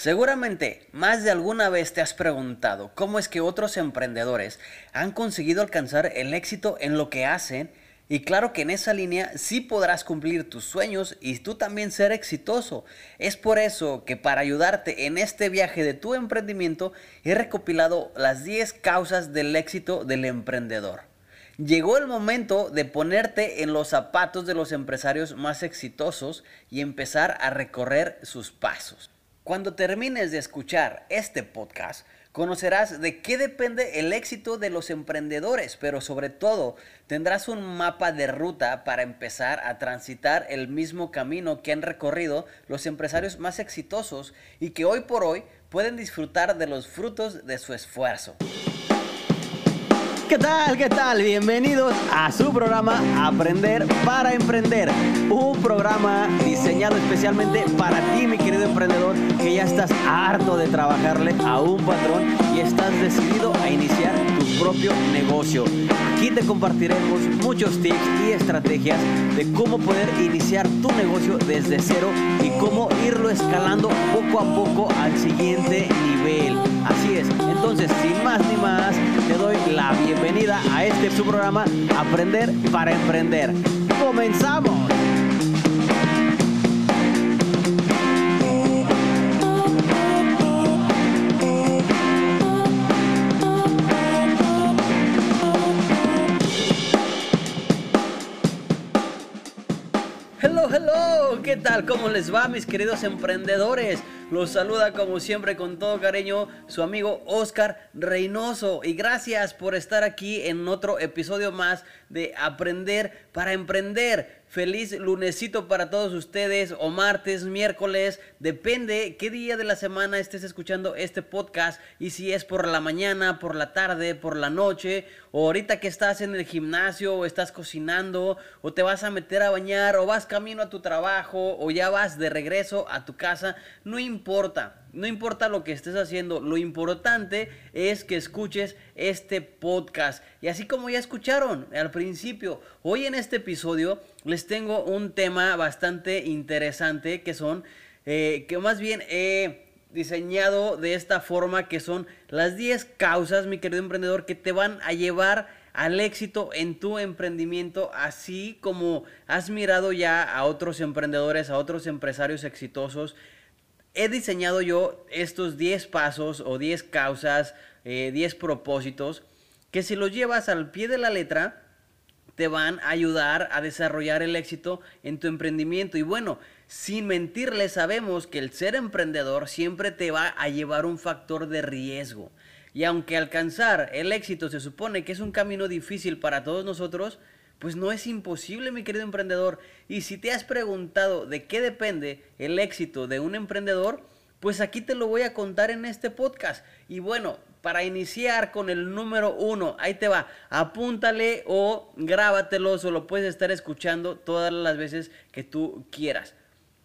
Seguramente más de alguna vez te has preguntado cómo es que otros emprendedores han conseguido alcanzar el éxito en lo que hacen y claro que en esa línea sí podrás cumplir tus sueños y tú también ser exitoso. Es por eso que para ayudarte en este viaje de tu emprendimiento he recopilado las 10 causas del éxito del emprendedor. Llegó el momento de ponerte en los zapatos de los empresarios más exitosos y empezar a recorrer sus pasos. Cuando termines de escuchar este podcast, conocerás de qué depende el éxito de los emprendedores, pero sobre todo tendrás un mapa de ruta para empezar a transitar el mismo camino que han recorrido los empresarios más exitosos y que hoy por hoy pueden disfrutar de los frutos de su esfuerzo. ¿Qué tal? ¿Qué tal? Bienvenidos a su programa Aprender para Emprender. Un programa diseñado especialmente para ti, mi querido emprendedor, que ya estás harto de trabajarle a un patrón y estás decidido a iniciar tu propio negocio. Aquí te compartiremos muchos tips y estrategias de cómo poder iniciar tu negocio desde cero y cómo irlo escalando poco a poco al siguiente nivel. Así es. Entonces, sin más ni más, te la bienvenida a este su programa Aprender para Emprender. ¡Comenzamos! Hello, hello, ¿qué tal? ¿Cómo les va mis queridos emprendedores? Los saluda como siempre con todo cariño su amigo Oscar Reynoso y gracias por estar aquí en otro episodio más de Aprender para Emprender. Feliz lunesito para todos ustedes, o martes, miércoles, depende qué día de la semana estés escuchando este podcast y si es por la mañana, por la tarde, por la noche, o ahorita que estás en el gimnasio, o estás cocinando, o te vas a meter a bañar, o vas camino a tu trabajo, o ya vas de regreso a tu casa, no importa. No importa lo que estés haciendo, lo importante es que escuches este podcast. Y así como ya escucharon al principio, hoy en este episodio les tengo un tema bastante interesante que son, eh, que más bien he diseñado de esta forma, que son las 10 causas, mi querido emprendedor, que te van a llevar al éxito en tu emprendimiento, así como has mirado ya a otros emprendedores, a otros empresarios exitosos he diseñado yo estos 10 pasos o 10 causas, 10 eh, propósitos, que si los llevas al pie de la letra, te van a ayudar a desarrollar el éxito en tu emprendimiento. Y bueno, sin mentirle, sabemos que el ser emprendedor siempre te va a llevar un factor de riesgo. Y aunque alcanzar el éxito se supone que es un camino difícil para todos nosotros, pues no es imposible, mi querido emprendedor. Y si te has preguntado de qué depende el éxito de un emprendedor, pues aquí te lo voy a contar en este podcast. Y bueno, para iniciar con el número uno, ahí te va, apúntale o grábatelo o lo puedes estar escuchando todas las veces que tú quieras.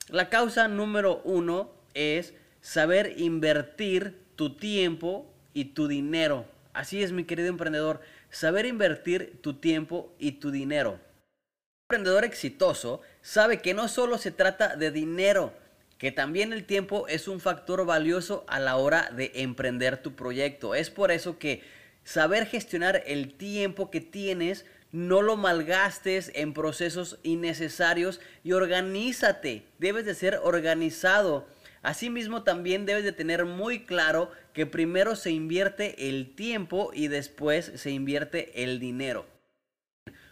La causa número uno es saber invertir tu tiempo y tu dinero. Así es, mi querido emprendedor saber invertir tu tiempo y tu dinero. Un emprendedor exitoso sabe que no solo se trata de dinero, que también el tiempo es un factor valioso a la hora de emprender tu proyecto. Es por eso que saber gestionar el tiempo que tienes, no lo malgastes en procesos innecesarios y organízate. Debes de ser organizado Asimismo, también debes de tener muy claro que primero se invierte el tiempo y después se invierte el dinero.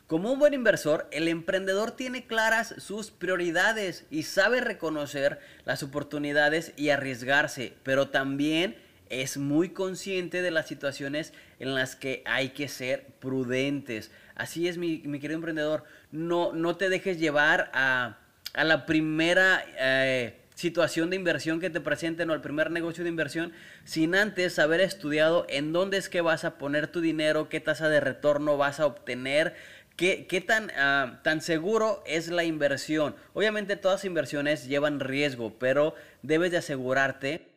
Como un buen inversor, el emprendedor tiene claras sus prioridades y sabe reconocer las oportunidades y arriesgarse, pero también es muy consciente de las situaciones en las que hay que ser prudentes. Así es, mi, querido emprendedor, no, no te dejes llevar a, la primera... Eh, situación de inversión que te presenten o el primer negocio de inversión sin antes haber estudiado en dónde es que vas a poner tu dinero, qué tasa de retorno vas a obtener, qué, qué tan, ah, tan seguro es la inversión. Obviamente todas inversiones llevan riesgo, pero debes de asegurarte.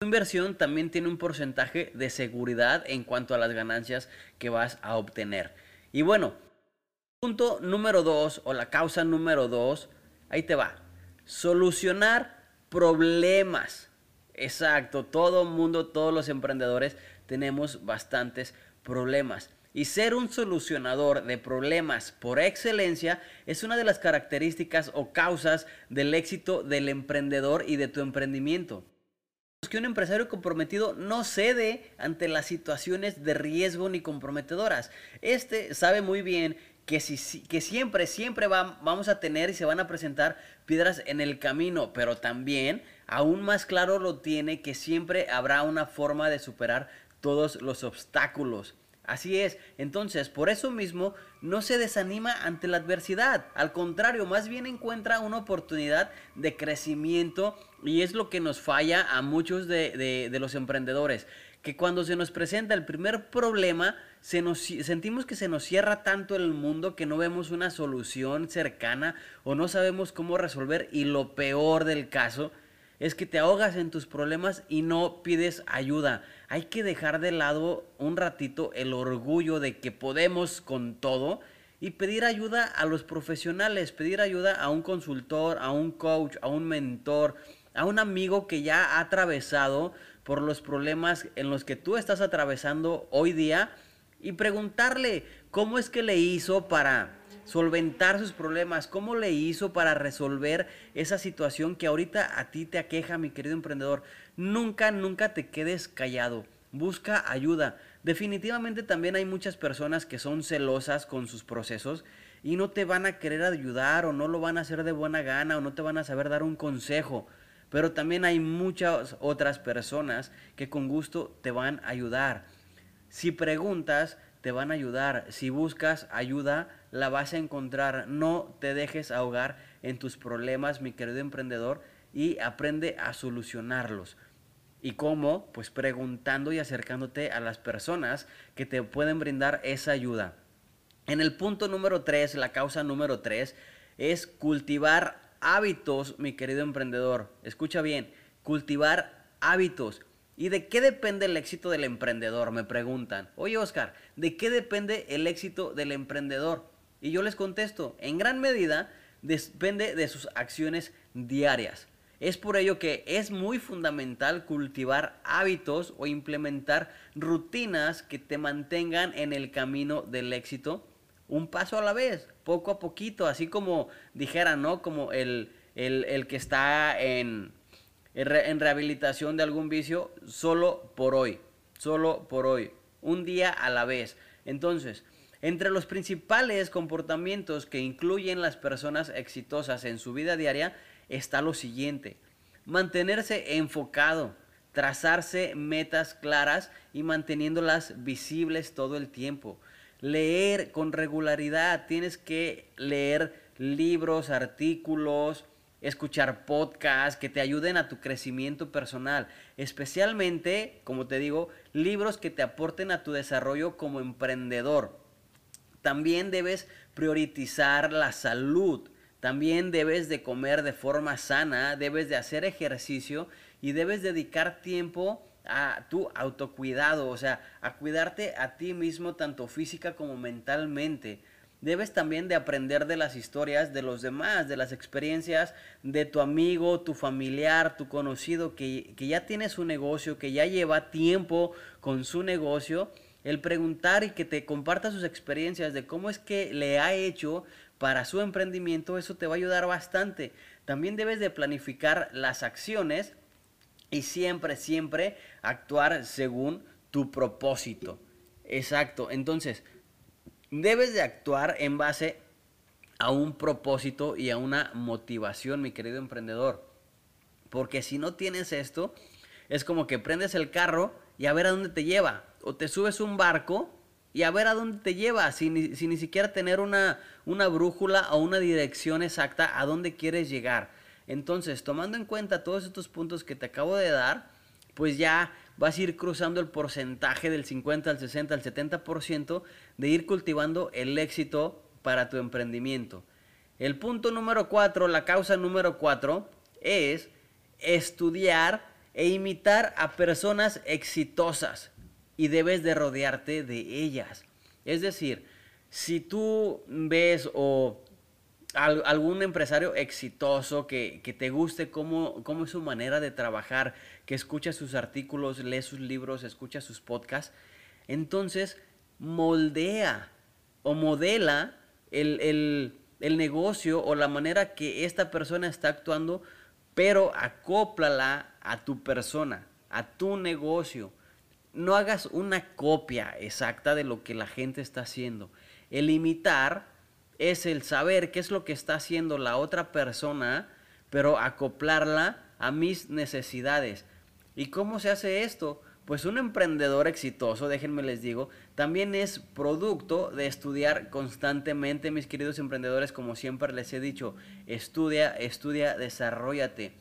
Tu inversión también tiene un porcentaje de seguridad en cuanto a las ganancias que vas a obtener. Y bueno, punto número dos o la causa número dos, ahí te va Solucionar problemas. Exacto, todo mundo, todos los emprendedores tenemos bastantes problemas. Y ser un solucionador de problemas por excelencia es una de las características o causas del éxito del emprendedor y de tu emprendimiento. Que un empresario comprometido no cede ante las situaciones de riesgo ni comprometedoras. Este sabe muy bien que, si, siempre, siempre vamos a tener y se van a presentar piedras en el camino, pero también aún más claro lo tiene que siempre habrá una forma de superar todos los obstáculos. Así es, entonces por eso mismo no se desanima ante la adversidad, al contrario, más bien encuentra una oportunidad de crecimiento y es lo que nos falla a muchos de, los emprendedores, que cuando se nos presenta el primer problema, sentimos que se nos cierra tanto el mundo que no vemos una solución cercana o no sabemos cómo resolver y lo peor del caso es que te ahogas en tus problemas y no pides ayuda. Hay que dejar de lado un ratito el orgullo de que podemos con todo y pedir ayuda a los profesionales, pedir ayuda a un consultor, a un coach, a un mentor, a un amigo que ya ha atravesado por los problemas en los que tú estás atravesando hoy día y preguntarle cómo es que le hizo para solventar sus problemas, cómo le hizo para resolver esa situación que ahorita a ti te aqueja, mi querido emprendedor. Nunca, nunca te quedes callado. Busca ayuda. Definitivamente también hay muchas personas que son celosas con sus procesos y no te van a querer ayudar o no lo van a hacer de buena gana o no te van a saber dar un consejo. Pero también hay muchas otras personas que con gusto te van a ayudar. Si preguntas, te van a ayudar. Si buscas ayuda, la vas a encontrar. No te dejes ahogar en tus problemas, mi querido emprendedor, y aprende a solucionarlos. ¿Y cómo? Pues preguntando y acercándote a las personas que te pueden brindar esa ayuda. En el punto número 3, la causa número 3, es cultivar hábitos, mi querido emprendedor. Escucha bien, cultivar hábitos. ¿Y de qué depende el éxito del emprendedor? Me preguntan. Oye, Oscar, ¿de qué depende el éxito del emprendedor? Y yo les contesto, en gran medida depende de sus acciones diarias. Es por ello que es muy fundamental cultivar hábitos o implementar rutinas que te mantengan en el camino del éxito un paso a la vez, poco a poquito, así como dijera, ¿no? Como el, el que está en, en rehabilitación de algún vicio solo por hoy, solo por hoy, un día a la vez. Entonces, entre los principales comportamientos que incluyen las personas exitosas en su vida diaria está lo siguiente. Mantenerse enfocado, trazarse metas claras y manteniéndolas visibles todo el tiempo. Leer con regularidad, tienes que leer libros, artículos, escuchar podcasts que te ayuden a tu crecimiento personal, especialmente, como te digo, libros que te aporten a tu desarrollo como emprendedor. También debes priorizar la salud. También debes de comer de forma sana, debes de hacer ejercicio y debes dedicar tiempo a tu autocuidado, o sea, a cuidarte a ti mismo tanto física como mentalmente debes también de aprender de las historias de los demás, de las experiencias de tu amigo, tu familiar, tu conocido que, ya tiene su negocio, que ya lleva tiempo con su negocio. El preguntar y que te comparta sus experiencias de cómo es que le ha hecho para su emprendimiento, eso te va a ayudar bastante. También debes de planificar las acciones y siempre, siempre actuar según tu propósito. Exacto. Entonces, Debes de actuar en base a un propósito y a una motivación, mi querido emprendedor. Porque si no tienes esto, es como que prendes el carro y a ver a dónde te lleva. O te subes un barco y a ver a dónde te lleva, sin, ni siquiera tener una, una brújula o una dirección exacta a dónde quieres llegar. Entonces, tomando en cuenta todos estos puntos que te acabo de dar, pues ya vas a ir cruzando el porcentaje del 50 al 60 al 70% de ir cultivando el éxito para tu emprendimiento. El punto número 4, la causa número 4 es estudiar e imitar a personas exitosas y debes de rodearte de ellas. Es decir, si tú ves o algún empresario exitoso que, te guste cómo, cómo, es su manera de trabajar, que escucha sus artículos, lee sus libros, escucha sus podcasts, entonces moldea o modela el, el negocio o la manera que esta persona está actuando, pero acóplala a tu persona, a tu negocio. No hagas una copia exacta de lo que la gente está haciendo. El imitar es el saber qué es lo que está haciendo la otra persona, pero acoplarla a mis necesidades. ¿Y cómo se hace esto? Pues un emprendedor exitoso, déjenme les digo, también es producto de estudiar constantemente, mis queridos emprendedores, como siempre les he dicho, estudia, estudia, desarrollate.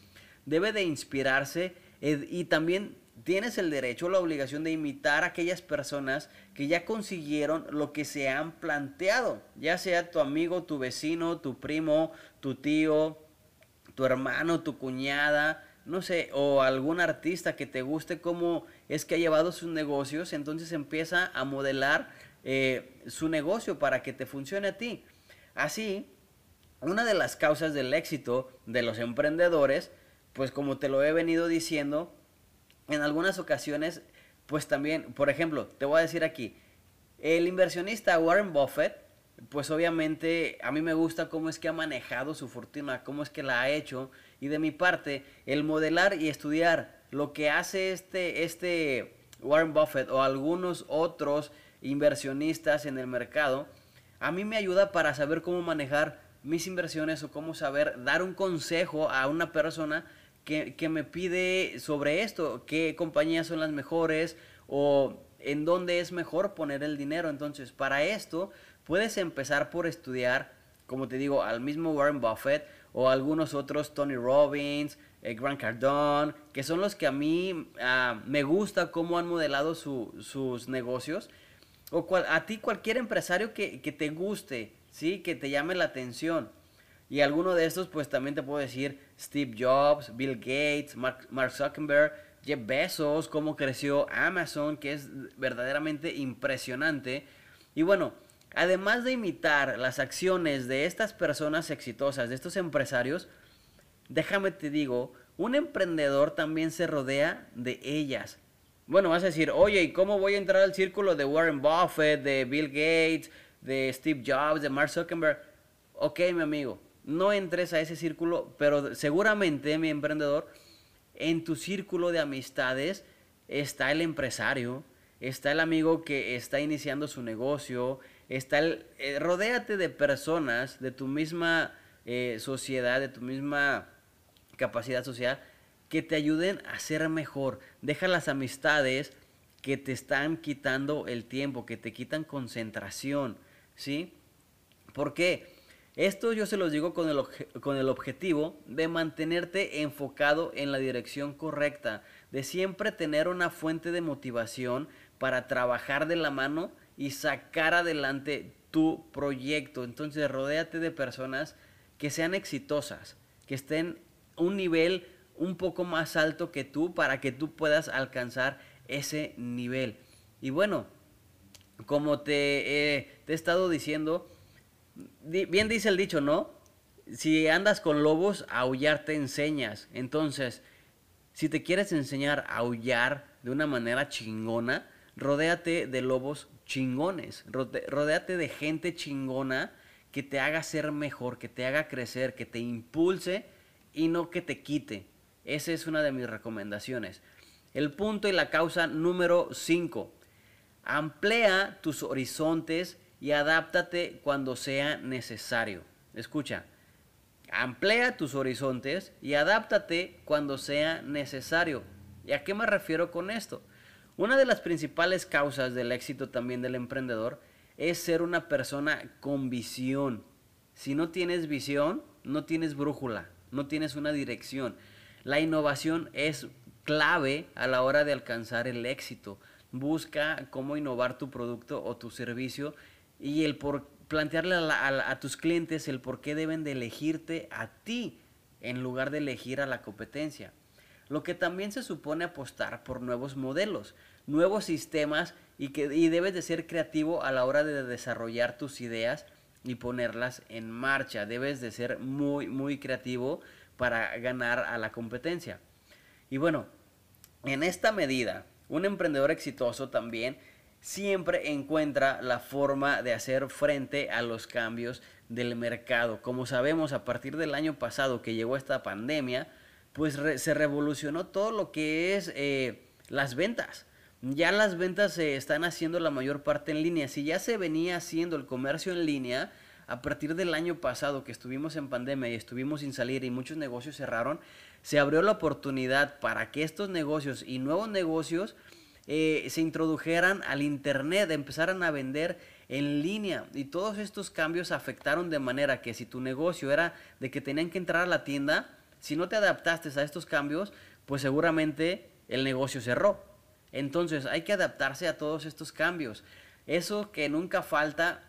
Debe de inspirarse y también tienes el derecho o la obligación de imitar a aquellas personas que ya consiguieron lo que se han planteado, ya sea tu amigo, tu vecino, tu primo, tu tío, tu hermano, tu cuñada, no sé, o algún artista que te guste cómo es que ha llevado sus negocios, entonces empieza a modelar eh, su negocio para que te funcione a ti. Así, una de las causas del éxito de los emprendedores, pues como te lo he venido diciendo, en algunas ocasiones, pues también, por ejemplo, te voy a decir aquí, el inversionista Warren Buffett, pues obviamente a mí me gusta cómo es que ha manejado su fortuna, cómo es que la ha hecho y de mi parte, el modelar y estudiar lo que hace este, este Warren Buffett o algunos otros inversionistas en el mercado, a mí me ayuda para saber cómo manejar mis inversiones o cómo saber dar un consejo a una persona que, que, me pide sobre esto, qué compañías son las mejores o en dónde es mejor poner el dinero. Entonces, para esto puedes empezar por estudiar, como te digo, al mismo Warren Buffett o algunos otros, Tony Robbins, eh, Grant Cardone, que son los que a mí ah, me gusta cómo han modelado sus negocios. O a ti cualquier empresario que, te guste, ¿sí? que te llame la atención. Y alguno de estos, pues también te puedo decir Steve Jobs, Bill Gates, Mark, Zuckerberg, Jeff Bezos, cómo creció Amazon, que es verdaderamente impresionante. Y bueno, además de imitar las acciones de estas personas exitosas, de estos empresarios, déjame te digo, un emprendedor también se rodea de ellas. Bueno, vas a decir, oye, ¿y cómo voy a entrar al círculo de Warren Buffett, de Bill Gates, de Steve Jobs, de Mark Zuckerberg? Ok, mi amigo, no entres a ese círculo, pero seguramente, mi emprendedor, en tu círculo de amistades está el empresario, está el amigo que está iniciando su negocio, está el, eh, rodéate de personas de tu misma eh, sociedad, de tu misma capacidad social, que te ayuden a ser mejor. Deja las amistades que te están quitando el tiempo, que te quitan concentración, ¿sí? ¿Por qué? Esto yo se los digo con el, con el objetivo de mantenerte enfocado en la dirección correcta, de siempre tener una fuente de motivación para trabajar de la mano y sacar adelante tu proyecto. Entonces, rodéate de personas que sean exitosas, que estén un nivel un poco más alto que tú para que tú puedas alcanzar ese nivel. Y bueno, como te, te he estado diciendo, bien dice el dicho, ¿no? Si andas con lobos, aullar te enseñas. Entonces, si te quieres enseñar a aullar de una manera chingona, rodéate de lobos chingones, rodéate de gente chingona que te haga ser mejor, que te haga crecer, que te impulse y no que te quite. Esa es una de mis recomendaciones. El punto y la causa número 5. Amplía tus horizontes y adáptate cuando sea necesario. Escucha, amplía tus horizontes y adáptate cuando sea necesario. ¿Y a qué me refiero con esto? Una de las principales causas del éxito también del emprendedor es ser una persona con visión. Si no tienes visión, no tienes brújula, no tienes una dirección. La innovación es clave a la hora de alcanzar el éxito. Busca cómo innovar tu producto o tu servicio y el por plantearle a, a tus clientes el por qué deben de elegirte a ti en lugar de elegir a la competencia lo que también se supone apostar por nuevos modelos, nuevos sistemas y que y debes de ser creativo a la hora de desarrollar tus ideas y ponerlas en marcha. Debes de ser muy, muy creativo para ganar a la competencia. Y bueno, en esta medida, un emprendedor exitoso también siempre encuentra la forma de hacer frente a los cambios del mercado. Como sabemos, a partir del año pasado que llegó esta pandemia, pues se revolucionó todo lo que es eh, las ventas. Ya las ventas se están haciendo la mayor parte en línea. Si ya se venía haciendo el comercio en línea, a partir del año pasado que estuvimos en pandemia y estuvimos sin salir y muchos negocios cerraron, se abrió la oportunidad para que estos negocios y nuevos negocios eh, se introdujeran al Internet, empezaran a vender en línea. Y todos estos cambios afectaron de manera que si tu negocio era de que tenían que entrar a la tienda, si no te adaptaste a estos cambios, pues seguramente el negocio cerró. Entonces hay que adaptarse a todos estos cambios. Eso que nunca falta,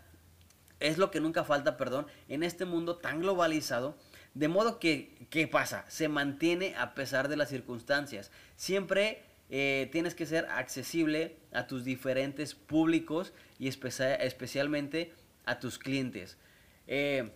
es lo que nunca falta, perdón, en este mundo tan globalizado. De modo que, ¿qué pasa? Se mantiene a pesar de las circunstancias. Siempre eh, tienes que ser accesible a tus diferentes públicos y especialmente a tus clientes. Eh,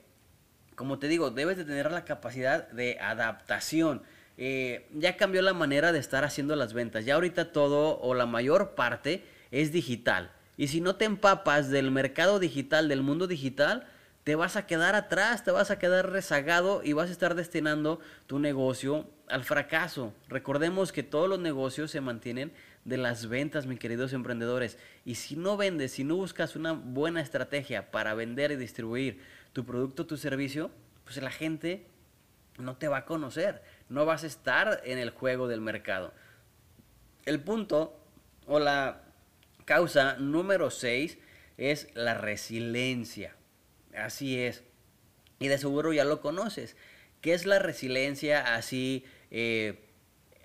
como te digo, debes de tener la capacidad de adaptación. Eh, ya cambió la manera de estar haciendo las ventas. Ya ahorita todo o la mayor parte es digital. Y si no te empapas del mercado digital, del mundo digital, te vas a quedar atrás, te vas a quedar rezagado y vas a estar destinando tu negocio al fracaso. Recordemos que todos los negocios se mantienen de las ventas, mis queridos emprendedores. Y si no vendes, si no buscas una buena estrategia para vender y distribuir tu producto, tu servicio, pues la gente no te va a conocer. No vas a estar en el juego del mercado. El punto o la causa número 6 es la resiliencia. Así es. Y de seguro ya lo conoces. ¿Qué es la resiliencia así eh,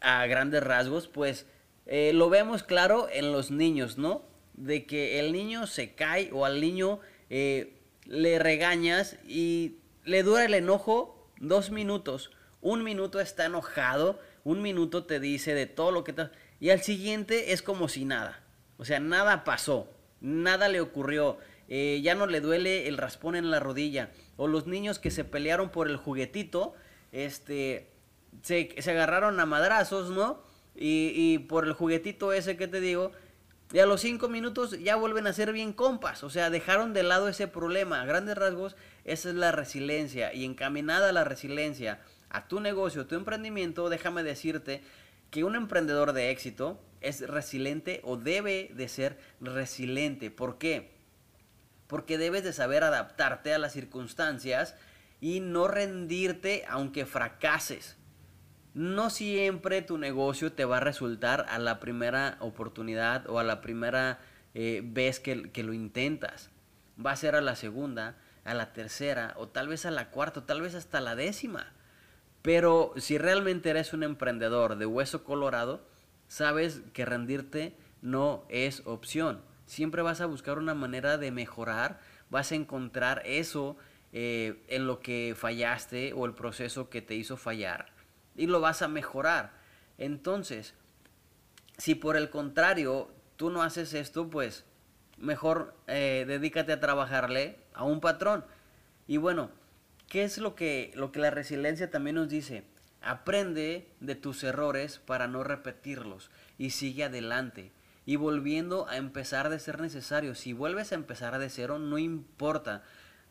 a grandes rasgos? Pues eh, lo vemos claro en los niños, ¿no? De que el niño se cae o al niño eh, le regañas y le dura el enojo dos minutos. Un minuto está enojado, un minuto te dice de todo lo que te... Y al siguiente es como si nada. O sea, nada pasó, nada le ocurrió. Eh, ya no le duele el raspón en la rodilla. O los niños que se pelearon por el juguetito, este, se, agarraron a madrazos, ¿no? Y, por el juguetito ese que te digo, y a los cinco minutos ya vuelven a ser bien compas. O sea, dejaron de lado ese problema. A grandes rasgos, esa es la resiliencia. Y encaminada a la resiliencia a tu negocio, tu emprendimiento, déjame decirte que un emprendedor de éxito es resiliente o debe de ser resiliente. ¿Por qué? Porque debes de saber adaptarte a las circunstancias y no rendirte aunque fracases. No siempre tu negocio te va a resultar a la primera oportunidad o a la primera eh, vez que, lo intentas. Va a ser a la segunda, a la tercera o tal vez a la cuarta o tal vez hasta la décima. Pero si realmente eres un emprendedor de hueso colorado, sabes que rendirte no es opción siempre vas a buscar una manera de mejorar, vas a encontrar eso eh, en lo que fallaste o el proceso que te hizo fallar y lo vas a mejorar. Entonces, si por el contrario tú no haces esto, pues mejor eh, dedícate a trabajarle a un patrón. Y bueno, ¿qué es lo que, lo que la resiliencia también nos dice? Aprende de tus errores para no repetirlos y sigue adelante y volviendo a empezar de ser necesario. Si vuelves a empezar de cero, no importa.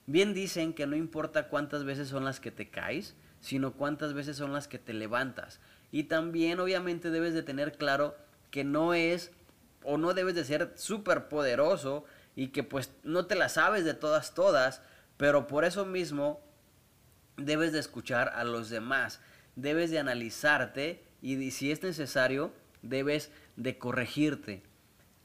Bien dicen que no importa cuántas veces son las que te caes, sino cuántas veces son las que te levantas. Y también obviamente debes de tener claro que no es o no debes de ser súper poderoso y que pues no te la sabes de todas todas, pero por eso mismo debes de escuchar a los demás, debes de analizarte y si es necesario debes de corregirte.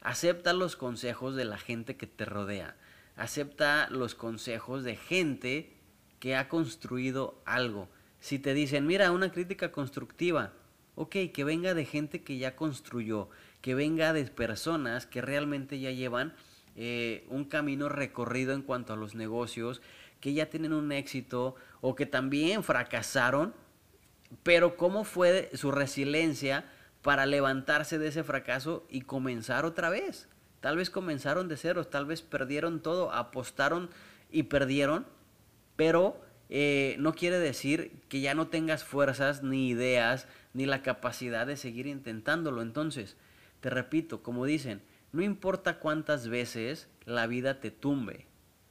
Acepta los consejos de la gente que te rodea. Acepta los consejos de gente que ha construido algo. Si te dicen, mira, una crítica constructiva, ok, que venga de gente que ya construyó, que venga de personas que realmente ya llevan eh, un camino recorrido en cuanto a los negocios, que ya tienen un éxito o que también fracasaron, pero cómo fue su resiliencia para levantarse de ese fracaso y comenzar otra vez. Tal vez comenzaron de cero, tal vez perdieron todo, apostaron y perdieron, pero eh, no quiere decir que ya no tengas fuerzas, ni ideas, ni la capacidad de seguir intentándolo. Entonces, te repito, como dicen, no importa cuántas veces la vida te tumbe,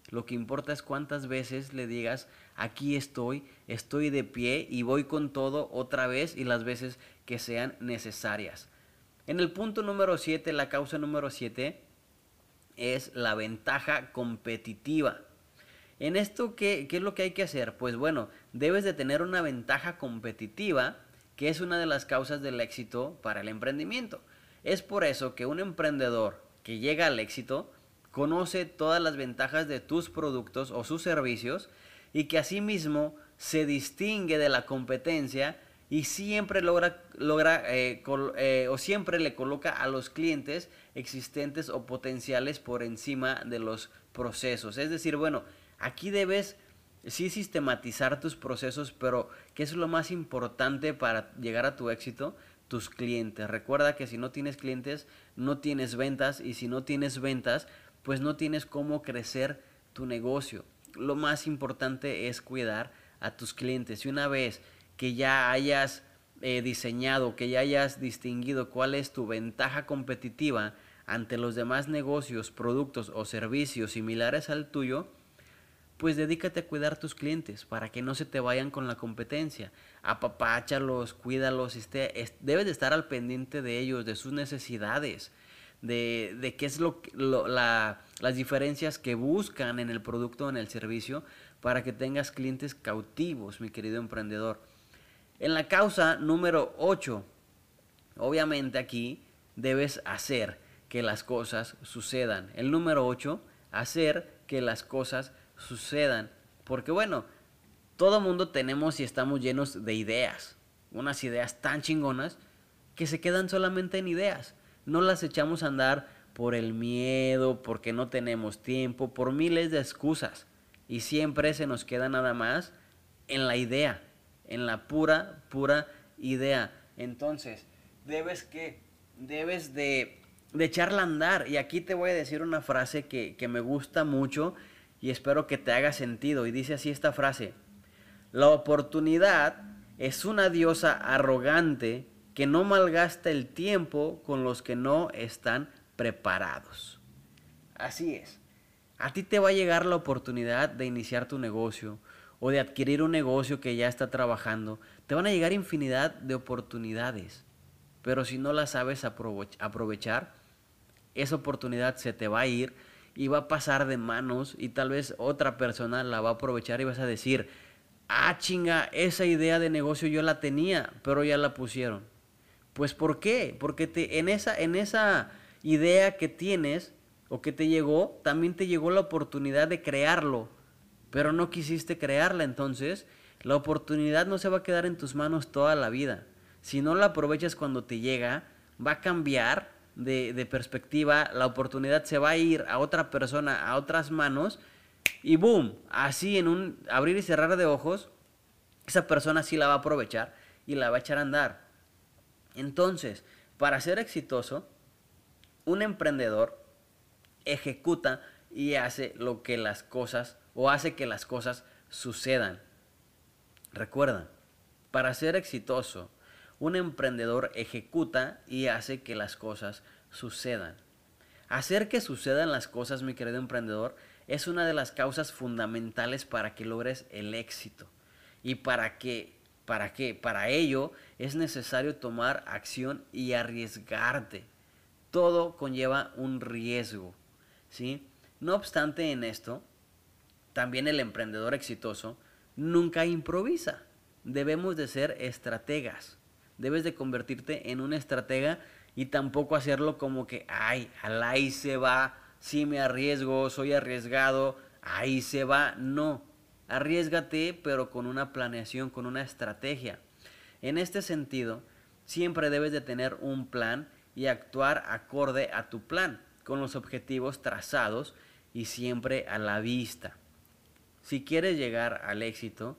lo que importa es cuántas veces le digas, aquí estoy, estoy de pie y voy con todo otra vez y las veces que sean necesarias. En el punto número 7, la causa número 7 es la ventaja competitiva. En esto, ¿qué, ¿qué, es lo que hay que hacer? Pues bueno, debes de tener una ventaja competitiva, que es una de las causas del éxito para el emprendimiento. Es por eso que un emprendedor que llega al éxito conoce todas las ventajas de tus productos o sus servicios y que asimismo se distingue de la competencia y siempre logra, logra eh, eh, o siempre le coloca a los clientes existentes o potenciales por encima de los procesos. Es decir, bueno, aquí debes sí sistematizar tus procesos, pero ¿qué es lo más importante para llegar a tu éxito? Tus clientes. Recuerda que si no tienes clientes, no tienes ventas y si no tienes ventas, pues no tienes cómo crecer tu negocio. Lo más importante es cuidar a tus clientes. Y una vez que ya hayas eh, diseñado, que ya hayas distinguido cuál es tu ventaja competitiva ante los demás negocios, productos o servicios similares al tuyo, pues dedícate a cuidar tus clientes para que no se te vayan con la competencia. Apapáchalos, cuídalos, esté, debes de estar al pendiente de ellos, de sus necesidades, de, de qué es lo, la, las diferencias que buscan en el producto o en el servicio para que tengas clientes cautivos, mi querido emprendedor. En la causa número 8, obviamente aquí debes hacer que las cosas sucedan. El número 8, hacer que las cosas sucedan. Porque bueno, todo mundo tenemos y estamos llenos de ideas. Unas ideas tan chingonas que se quedan solamente en ideas. No las echamos a andar por el miedo, porque no tenemos tiempo, por miles de excusas. Y siempre se nos queda nada más en la idea en la pura, pura idea. Entonces, debes que, debes de, echarla a andar. Y aquí te voy a decir una frase que, que me gusta mucho y espero que te haga sentido. Y dice así esta frase. La oportunidad es una diosa arrogante que no malgasta el tiempo con los que no están preparados. Así es. A ti te va a llegar la oportunidad de iniciar tu negocio, o de adquirir un negocio que ya está trabajando, te van a llegar infinidad de oportunidades. Pero si no las sabes aprovechar, esa oportunidad se te va a ir y va a pasar de manos y tal vez otra persona la va a aprovechar y vas a decir, ah chinga, esa idea de negocio yo la tenía, pero ya la pusieron. Pues ¿por qué? Porque te, en, esa, en esa idea que tienes o que te llegó, también te llegó la oportunidad de crearlo pero no quisiste crearla, entonces la oportunidad no se va a quedar en tus manos toda la vida. Si no la aprovechas cuando te llega, va a cambiar de, perspectiva, la oportunidad se va a ir a otra persona, a otras manos, y boom, así en un abrir y cerrar de ojos, esa persona sí la va a aprovechar y la va a echar a andar. Entonces, para ser exitoso, un emprendedor ejecuta y hace lo que las cosas o hace que las cosas sucedan. Recuerda, para ser exitoso, un emprendedor ejecuta y hace que las cosas sucedan. Hacer que sucedan las cosas, mi querido emprendedor, es una de las causas fundamentales para que logres el éxito. Y para que, para qué, para ello es necesario tomar acción y arriesgarte. Todo conlleva un riesgo, ¿sí? No obstante en esto, también el emprendedor exitoso nunca improvisa. Debemos de ser estrategas. Debes de convertirte en un estratega y tampoco hacerlo como que, ay, al ahí se va, si me arriesgo, soy arriesgado, ahí se va. No, arriesgate pero con una planeación, con una estrategia. En este sentido, siempre debes de tener un plan y actuar acorde a tu plan, con los objetivos trazados y siempre a la vista. Si quieres llegar al éxito,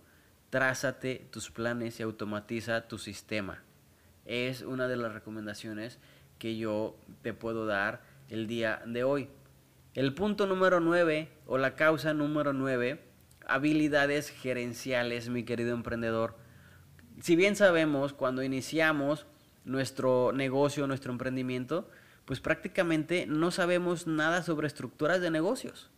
trázate tus planes y automatiza tu sistema. Es una de las recomendaciones que yo te puedo dar el día de hoy. El punto número 9 o la causa número 9, habilidades gerenciales, mi querido emprendedor. Si bien sabemos, cuando iniciamos nuestro negocio, nuestro emprendimiento, pues prácticamente no sabemos nada sobre estructuras de negocios.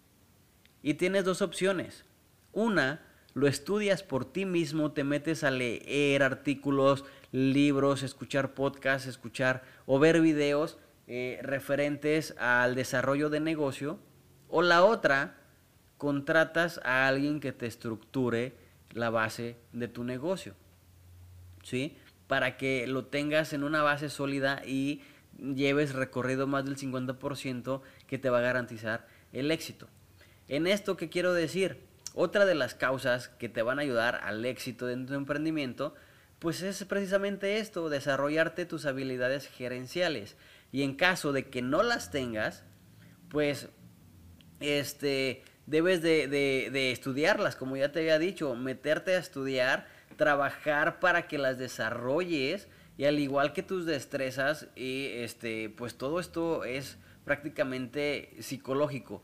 Y tienes dos opciones. Una, lo estudias por ti mismo, te metes a leer artículos, libros, escuchar podcasts, escuchar o ver videos eh, referentes al desarrollo de negocio. O la otra, contratas a alguien que te estructure la base de tu negocio. ¿Sí? Para que lo tengas en una base sólida y lleves recorrido más del 50% que te va a garantizar el éxito. En esto, ¿qué quiero decir? Otra de las causas que te van a ayudar al éxito de tu emprendimiento, pues es precisamente esto, desarrollarte tus habilidades gerenciales. Y en caso de que no las tengas, pues este, debes de, de estudiarlas, como ya te había dicho, meterte a estudiar, trabajar para que las desarrolles y al igual que tus destrezas, y este, pues todo esto es prácticamente psicológico.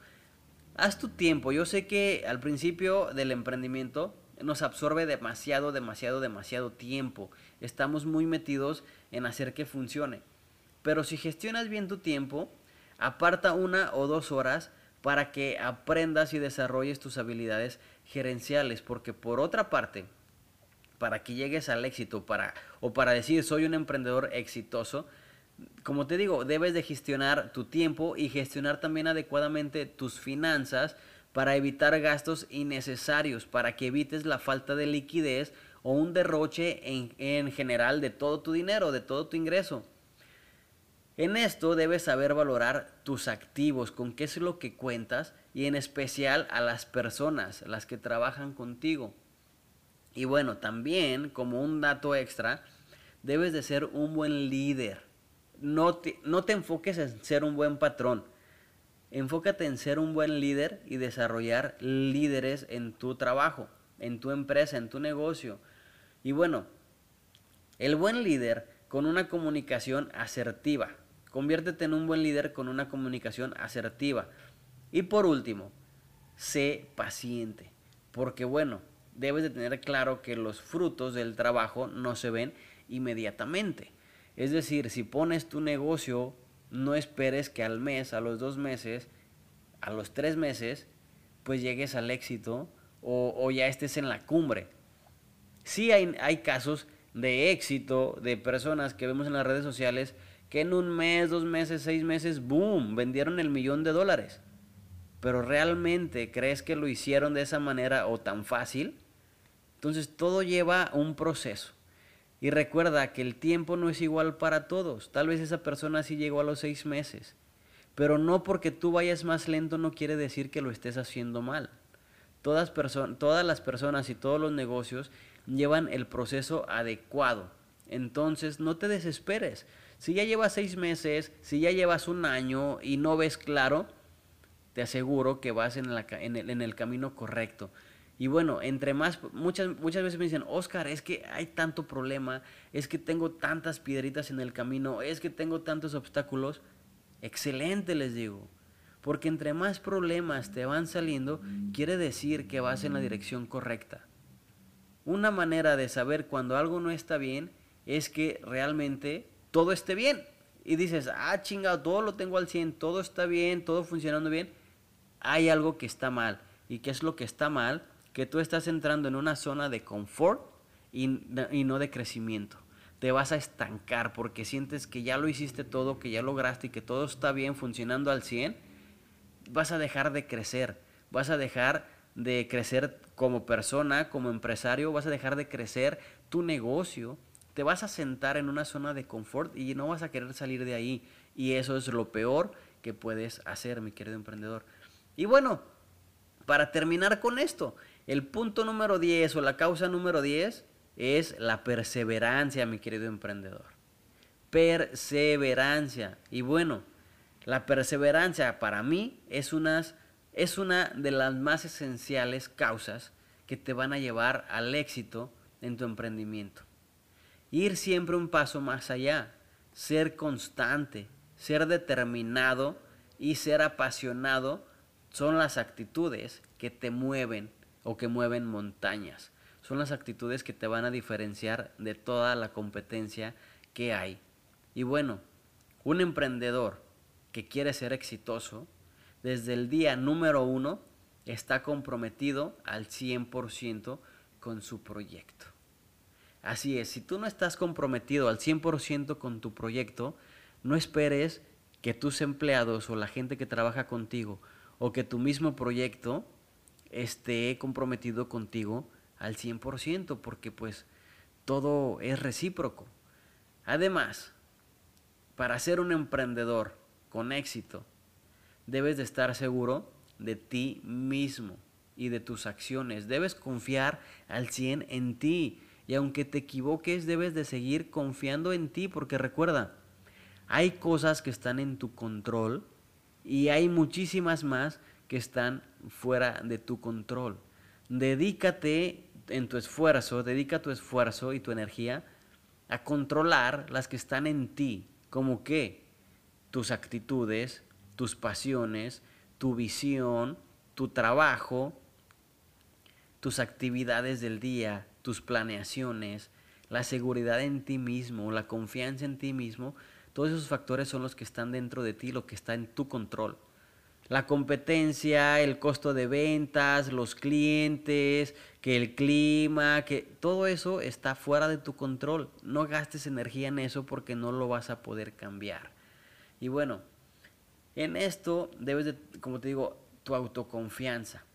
Haz tu tiempo. Yo sé que al principio del emprendimiento nos absorbe demasiado, demasiado, demasiado tiempo. Estamos muy metidos en hacer que funcione. Pero si gestionas bien tu tiempo, aparta una o dos horas para que aprendas y desarrolles tus habilidades gerenciales. Porque por otra parte, para que llegues al éxito para, o para decir soy un emprendedor exitoso, como te digo, debes de gestionar tu tiempo y gestionar también adecuadamente tus finanzas para evitar gastos innecesarios, para que evites la falta de liquidez o un derroche en, en general de todo tu dinero, de todo tu ingreso. En esto debes saber valorar tus activos, con qué es lo que cuentas y en especial a las personas, las que trabajan contigo. Y bueno, también como un dato extra, debes de ser un buen líder. No te, no te enfoques en ser un buen patrón. Enfócate en ser un buen líder y desarrollar líderes en tu trabajo, en tu empresa, en tu negocio. Y bueno, el buen líder con una comunicación asertiva. Conviértete en un buen líder con una comunicación asertiva. Y por último, sé paciente. Porque bueno, debes de tener claro que los frutos del trabajo no se ven inmediatamente. Es decir, si pones tu negocio, no esperes que al mes, a los dos meses, a los tres meses, pues llegues al éxito o, ya estés en la cumbre. Sí hay, hay casos de éxito de personas que vemos en las redes sociales que en un mes, dos meses, seis meses, boom, vendieron el millón de dólares. Pero realmente crees que lo hicieron de esa manera o tan fácil? Entonces todo lleva un proceso. Y recuerda que el tiempo no es igual para todos. Tal vez esa persona sí llegó a los seis meses. Pero no porque tú vayas más lento no quiere decir que lo estés haciendo mal. Todas, todas las personas y todos los negocios llevan el proceso adecuado. Entonces no te desesperes. Si ya llevas seis meses, si ya llevas un año y no ves claro, te aseguro que vas en, el camino correcto. Y bueno, entre más, muchas, muchas veces me dicen, Oscar, es que hay tanto problema, es que tengo tantas piedritas en el camino, es que tengo tantos obstáculos. Excelente, les digo. Porque entre más problemas te van saliendo, quiere decir que vas en la dirección correcta. Una manera de saber cuando algo no está bien es que realmente todo esté bien. Y dices, ah, chingado, todo lo tengo al 100, todo está bien, todo funcionando bien. Hay algo que está mal. ¿Y qué es lo que está mal? que tú estás entrando en una zona de confort y, no de crecimiento. Te vas a estancar porque sientes que ya lo hiciste todo, que ya lograste y que todo está bien funcionando al 100. Vas a dejar de crecer, vas a dejar de crecer como persona, como empresario, vas a dejar de crecer tu negocio, te vas a sentar en una zona de confort y no vas a querer salir de ahí. Y eso es lo peor que puedes hacer, mi querido emprendedor. Y bueno, para terminar con esto, el punto número 10 o la causa número 10 es la perseverancia, mi querido emprendedor. Perseverancia. Y bueno, la perseverancia para mí es, es una de las más esenciales causas que te van a llevar al éxito en tu emprendimiento. Ir siempre un paso más allá, ser constante, ser determinado y ser apasionado son las actitudes que te mueven o que mueven montañas. Son las actitudes que te van a diferenciar de toda la competencia que hay. Y bueno, un emprendedor que quiere ser exitoso, desde el día número uno está comprometido al 100% con su proyecto. Así es, si tú no estás comprometido al 100% con tu proyecto, no esperes que tus empleados o la gente que trabaja contigo o que tu mismo proyecto esté comprometido contigo al 100%, porque pues todo es recíproco. Además, para ser un emprendedor con éxito, debes de estar seguro de ti mismo y de tus acciones. Debes confiar al 100 en ti. Y aunque te equivoques, debes de seguir confiando en ti, porque recuerda, hay cosas que están en tu control y hay muchísimas más que están fuera de tu control. Dedícate en tu esfuerzo, dedica tu esfuerzo y tu energía a controlar las que están en ti, como que tus actitudes, tus pasiones, tu visión, tu trabajo, tus actividades del día, tus planeaciones, la seguridad en ti mismo, la confianza en ti mismo, todos esos factores son los que están dentro de ti, lo que está en tu control. La competencia, el costo de ventas, los clientes, que el clima, que todo eso está fuera de tu control. No gastes energía en eso porque no lo vas a poder cambiar. Y bueno, en esto debes de, como te digo, tu autoconfianza.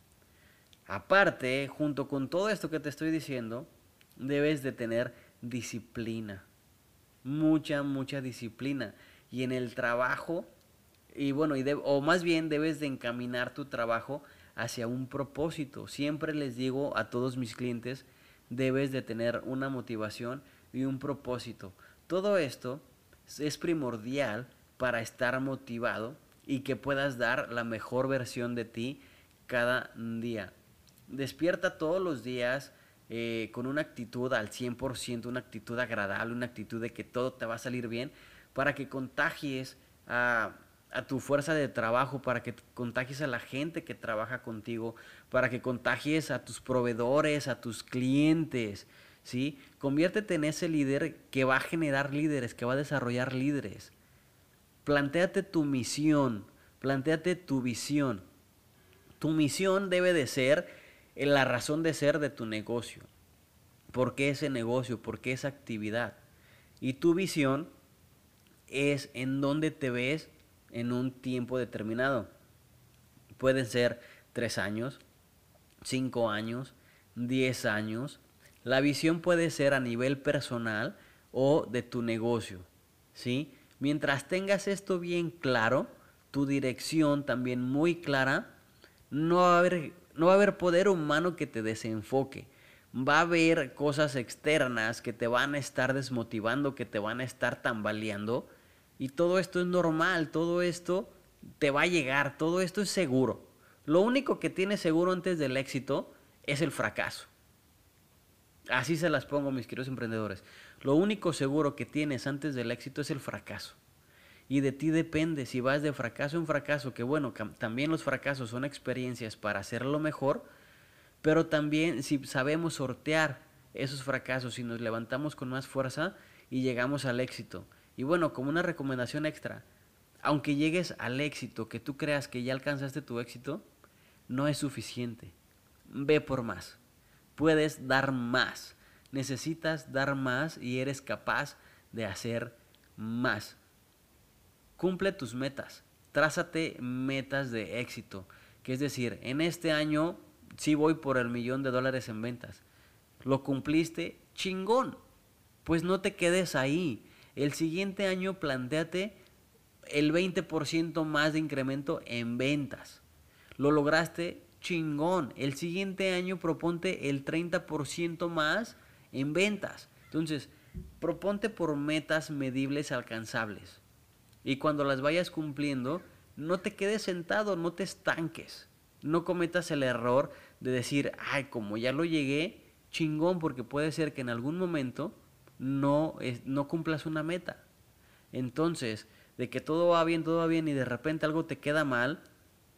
Aparte, junto con todo esto que te estoy diciendo, debes de tener disciplina. Mucha, mucha disciplina. Y en el trabajo, y bueno, y o más bien debes de encaminar tu trabajo hacia un propósito. Siempre les digo a todos mis clientes, debes de tener una motivación y un propósito. Todo esto es primordial para estar motivado y que puedas dar la mejor versión de ti cada día. Despierta todos los días eh, con una actitud al 100%, una actitud agradable, una actitud de que todo te va a salir bien, para que contagies a, tu fuerza de trabajo, para que contagies a la gente que trabaja contigo, para que contagies a tus proveedores, a tus clientes, ¿sí? Conviértete en ese líder que va a generar líderes, que va a desarrollar líderes. Plantéate tu misión, plantéate tu visión. Tu misión debe de ser la razón de ser de tu negocio. ¿Por qué ese negocio? ¿Por qué esa actividad? Y tu visión es en dónde te ves en un tiempo determinado. Pueden ser tres años, cinco años, diez años. La visión puede ser a nivel personal o de tu negocio. ¿Sí? Mientras tengas esto bien claro, tu dirección también muy clara, no va a haber, no va a haber poder humano que te desenfoque. Va a haber cosas externas que te van a estar desmotivando, que te van a estar tambaleando. Y todo esto es normal, todo esto te va a llegar, todo esto es seguro. Lo único que tienes seguro antes del éxito es el fracaso. Así se las pongo, mis queridos emprendedores. Lo único seguro que tienes antes del éxito es el fracaso. Y de ti depende si vas de fracaso en fracaso, que bueno, también los fracasos son experiencias para hacerlo mejor, pero también si sabemos sortear esos fracasos y nos levantamos con más fuerza y llegamos al éxito. Y bueno, como una recomendación extra, aunque llegues al éxito, que tú creas que ya alcanzaste tu éxito, no es suficiente. Ve por más puedes dar más. Necesitas dar más y eres capaz de hacer más. Cumple tus metas. Trázate metas de éxito. Que es decir, en este año sí voy por el millón de dólares en ventas. ¿Lo cumpliste? Chingón. Pues no te quedes ahí. El siguiente año planteate el 20% más de incremento en ventas. ¿Lo lograste? chingón. El siguiente año proponte el 30% más en ventas. Entonces, proponte por metas medibles alcanzables. Y cuando las vayas cumpliendo, no te quedes sentado, no te estanques. No cometas el error de decir, ay, como ya lo llegué, chingón, porque puede ser que en algún momento no, no cumplas una meta. Entonces, de que todo va bien, todo va bien y de repente algo te queda mal,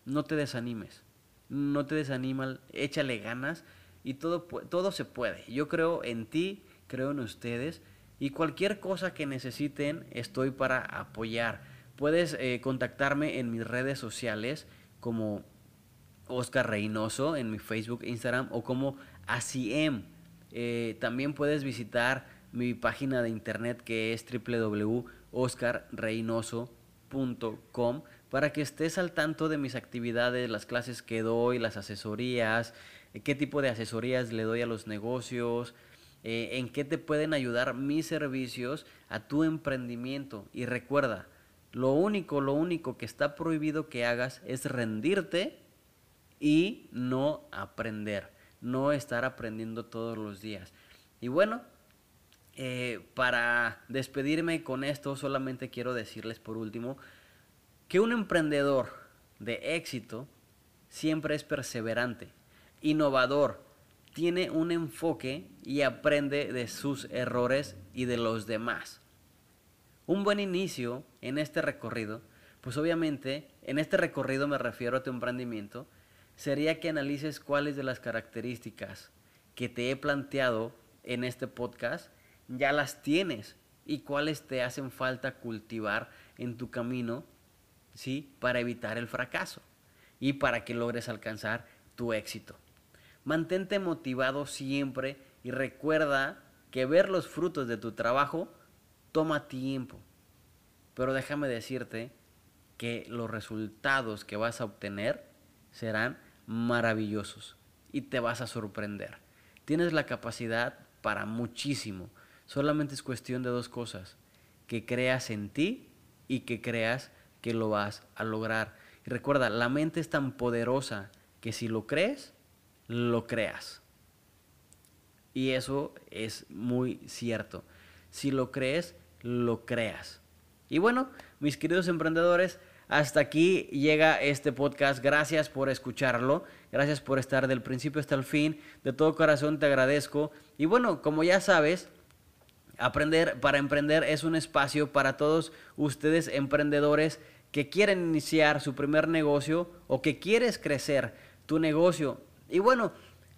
no te desanimes. No te desanimes, échale ganas y todo, todo se puede. Yo creo en ti, creo en ustedes y cualquier cosa que necesiten estoy para apoyar. Puedes eh, contactarme en mis redes sociales como Oscar Reynoso en mi Facebook, Instagram o como ACM. Eh, también puedes visitar mi página de internet que es www.oscarreynoso.com para que estés al tanto de mis actividades, las clases que doy, las asesorías, eh, qué tipo de asesorías le doy a los negocios, eh, en qué te pueden ayudar mis servicios a tu emprendimiento. Y recuerda, lo único, lo único que está prohibido que hagas es rendirte y no aprender, no estar aprendiendo todos los días. Y bueno, eh, para despedirme con esto, solamente quiero decirles por último que un emprendedor de éxito siempre es perseverante, innovador, tiene un enfoque y aprende de sus errores y de los demás. Un buen inicio en este recorrido, pues obviamente en este recorrido me refiero a tu emprendimiento, sería que analices cuáles de las características que te he planteado en este podcast ya las tienes y cuáles te hacen falta cultivar en tu camino, ¿sí? Para evitar el fracaso y para que logres alcanzar tu éxito. Mantente motivado siempre y recuerda que ver los frutos de tu trabajo toma tiempo. Pero déjame decirte que los resultados que vas a obtener serán maravillosos y te vas a sorprender. Tienes la capacidad para muchísimo. Solamente es cuestión de dos cosas. Que creas en ti y que creas que lo vas a lograr. Y recuerda, la mente es tan poderosa que si lo crees, lo creas. Y eso es muy cierto. Si lo crees, lo creas. Y bueno, mis queridos emprendedores, hasta aquí llega este podcast. Gracias por escucharlo. Gracias por estar del principio hasta el fin. De todo corazón te agradezco. Y bueno, como ya sabes, Aprender para emprender es un espacio para todos ustedes emprendedores que quieren iniciar su primer negocio o que quieres crecer tu negocio. Y bueno,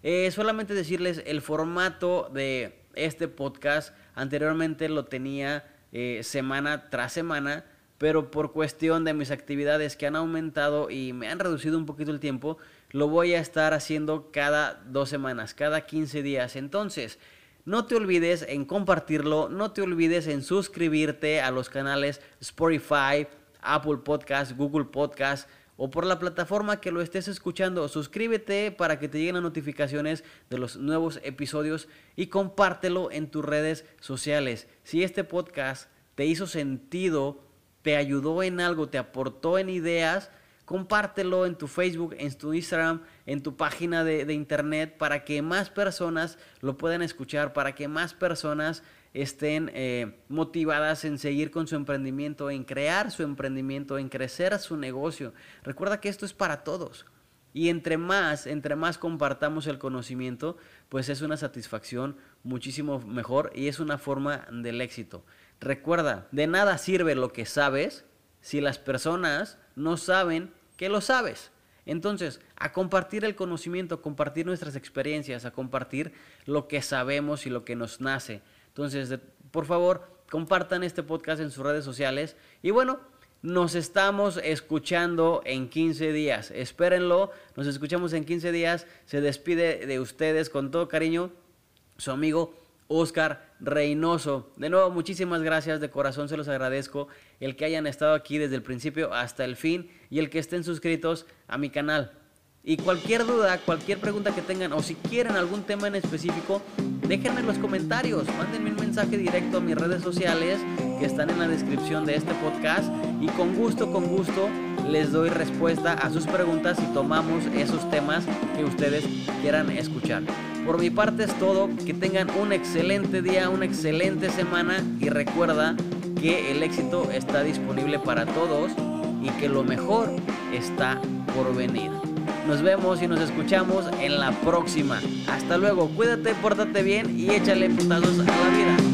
eh, solamente decirles el formato de este podcast. Anteriormente lo tenía eh, semana tras semana pero por cuestión de mis actividades que han aumentado y me han reducido un poquito el tiempo, lo voy a estar haciendo cada dos semanas, cada 15 días. Entonces, no te olvides en compartirlo, no te olvides en suscribirte a los canales Spotify, Apple Podcast, Google Podcast o por la plataforma que lo estés escuchando. Suscríbete para que te lleguen las notificaciones de los nuevos episodios y compártelo en tus redes sociales. Si este podcast te hizo sentido, te ayudó en algo, te aportó en ideas, compártelo en tu Facebook, en tu Instagram, en tu página de, internet para que más personas lo puedan escuchar, para que más personas estén eh, motivadas en seguir con su emprendimiento, en crear su emprendimiento, en crecer su negocio. Recuerda que esto es para todos. Y entre más, entre más compartamos el conocimiento, pues es una satisfacción muchísimo mejor y es una forma del éxito. Recuerda, de nada sirve lo que sabes si las personas no saben que lo sabes. Entonces, a compartir el conocimiento, a compartir nuestras experiencias, a compartir lo que sabemos y lo que nos nace. Entonces, por favor, compartan este podcast en sus redes sociales. Y bueno, nos estamos escuchando en 15 días. Espérenlo, nos escuchamos en 15 días. Se despide de ustedes con todo cariño su amigo Oscar Reynoso. De nuevo, muchísimas gracias, de corazón se los agradezco el que hayan estado aquí desde el principio hasta el fin y el que estén suscritos a mi canal. Y cualquier duda, cualquier pregunta que tengan o si quieren algún tema en específico, déjenme en los comentarios, mándenme un mensaje directo a mis redes sociales que están en la descripción de este podcast y con gusto, con gusto les doy respuesta a sus preguntas y tomamos esos temas que ustedes quieran escuchar. Por mi parte es todo, que tengan un excelente día, una excelente semana y recuerda que el éxito está disponible para todos y que lo mejor está por venir. Nos vemos y nos escuchamos en la próxima. Hasta luego, cuídate, pórtate bien y échale putazos a la vida.